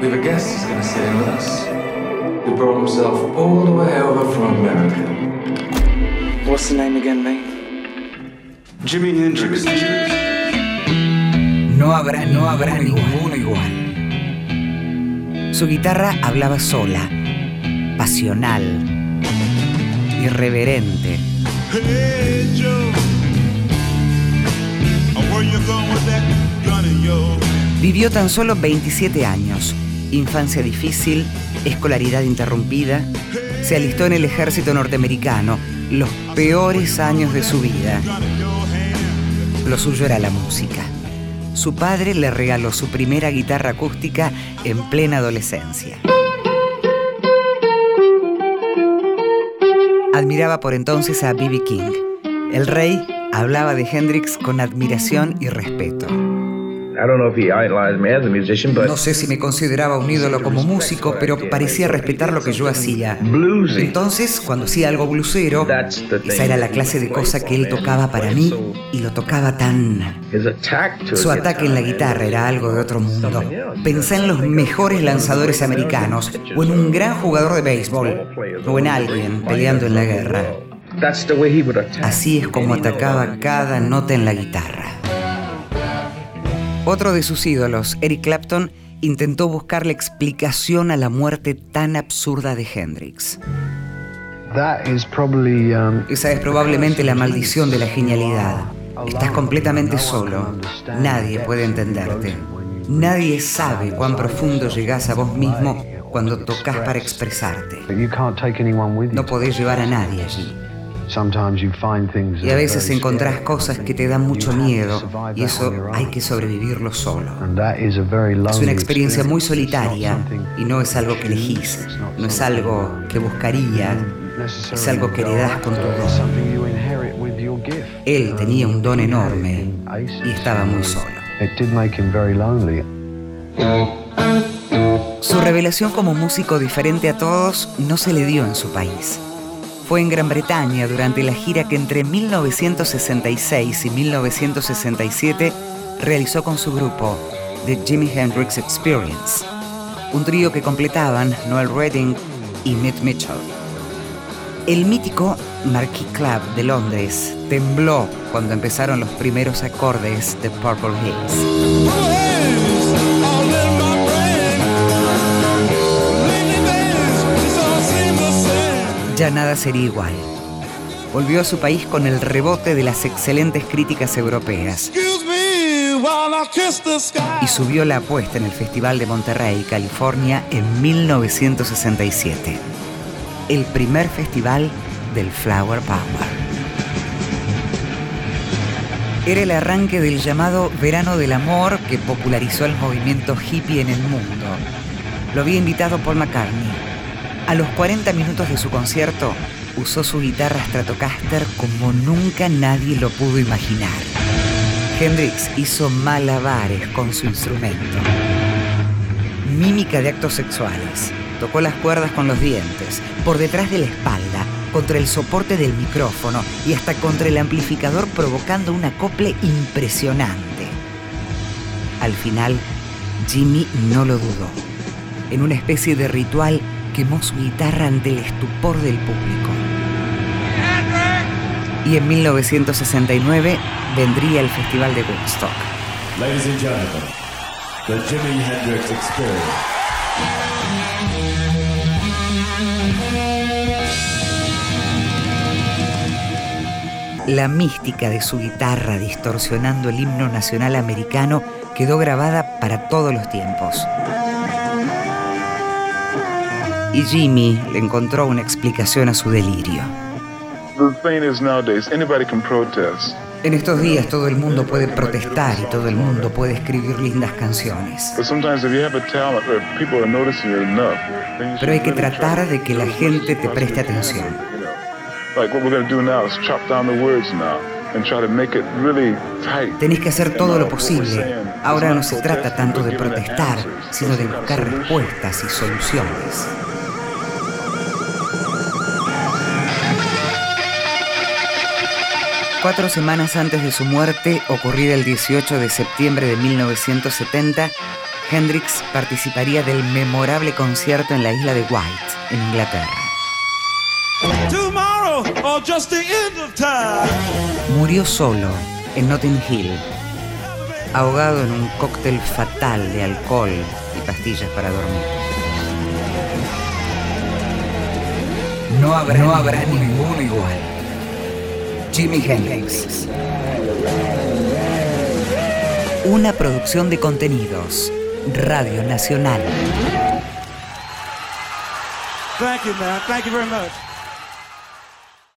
We have a guest who's going to in with us. Who brought himself all the way over from America. What's the name again, mate? Jimi Hendrix. No habrá, no habrá ninguno igual. Su guitarra hablaba sola, pasional, irreverente. Hey Joe, where you going with that gun of yours? Vivió tan solo 27 años, infancia difícil, escolaridad interrumpida. Se alistó en el ejército norteamericano, los peores años de su vida. Lo suyo era la música. Su padre le regaló su primera guitarra acústica en plena adolescencia. Admiraba por entonces a B.B. King. El rey hablaba de Hendrix con admiración y respeto. No sé si me consideraba un ídolo como músico, pero parecía respetar lo que yo hacía. Entonces, cuando hacía algo blusero, esa era la clase de cosa que él tocaba para mí y lo tocaba tan... Su ataque en la guitarra era algo de otro mundo. Pensé en los mejores lanzadores americanos, o en un gran jugador de béisbol, o en alguien peleando en la guerra. Así es como atacaba cada nota en la guitarra. Otro de sus ídolos, Eric Clapton, intentó buscar la explicación a la muerte tan absurda de Hendrix. Esa es probablemente la maldición de la genialidad. Estás completamente solo. Nadie puede entenderte. Nadie sabe cuán profundo llegas a vos mismo cuando tocas para expresarte. No podés llevar a nadie allí. Y a veces encontrás cosas que te dan mucho miedo y eso hay que sobrevivirlo solo. Es una experiencia muy solitaria y no es algo que elegís, no es algo que buscaría, es algo que heredás con tu don. Él tenía un don enorme y estaba muy solo. Su revelación como músico diferente a todos no se le dio en su país fue en Gran Bretaña durante la gira que entre 1966 y 1967 realizó con su grupo, The Jimi Hendrix Experience, un trío que completaban Noel Redding y Mitch Mitchell. El mítico Marquis Club de Londres tembló cuando empezaron los primeros acordes de Purple Hills. Ya nada sería igual. Volvió a su país con el rebote de las excelentes críticas europeas. Y subió la apuesta en el Festival de Monterrey, California, en 1967. El primer festival del Flower Power. Era el arranque del llamado Verano del Amor que popularizó el movimiento hippie en el mundo. Lo había invitado Paul McCartney a los 40 minutos de su concierto, usó su guitarra Stratocaster como nunca nadie lo pudo imaginar. Hendrix hizo malabares con su instrumento. Mímica de actos sexuales. Tocó las cuerdas con los dientes, por detrás de la espalda, contra el soporte del micrófono y hasta contra el amplificador provocando un acople impresionante. Al final, Jimmy no lo dudó. En una especie de ritual, quemó su guitarra ante el estupor del público. Y en 1969 vendría el Festival de Woodstock. Ladies and gentlemen, the Jimi Hendrix Experience. La mística de su guitarra distorsionando el himno nacional americano quedó grabada para todos los tiempos y Jimmy le encontró una explicación a su delirio. En estos días todo el mundo puede protestar y todo el mundo puede escribir lindas canciones. Pero hay que tratar de que la gente te preste atención. Tenés que hacer todo lo posible. Ahora no se trata tanto de protestar, sino de buscar respuestas y soluciones. Cuatro semanas antes de su muerte, ocurrida el 18 de septiembre de 1970, Hendrix participaría del memorable concierto en la isla de White, en Inglaterra. Tomorrow or just the end of time. Murió solo en Notting Hill, ahogado en un cóctel fatal de alcohol y pastillas para dormir. No habrá, no habrá ninguno igual. Jimi Hendrix. Una producción de contenidos. Radio Nacional. Thank you, man. Thank you very much.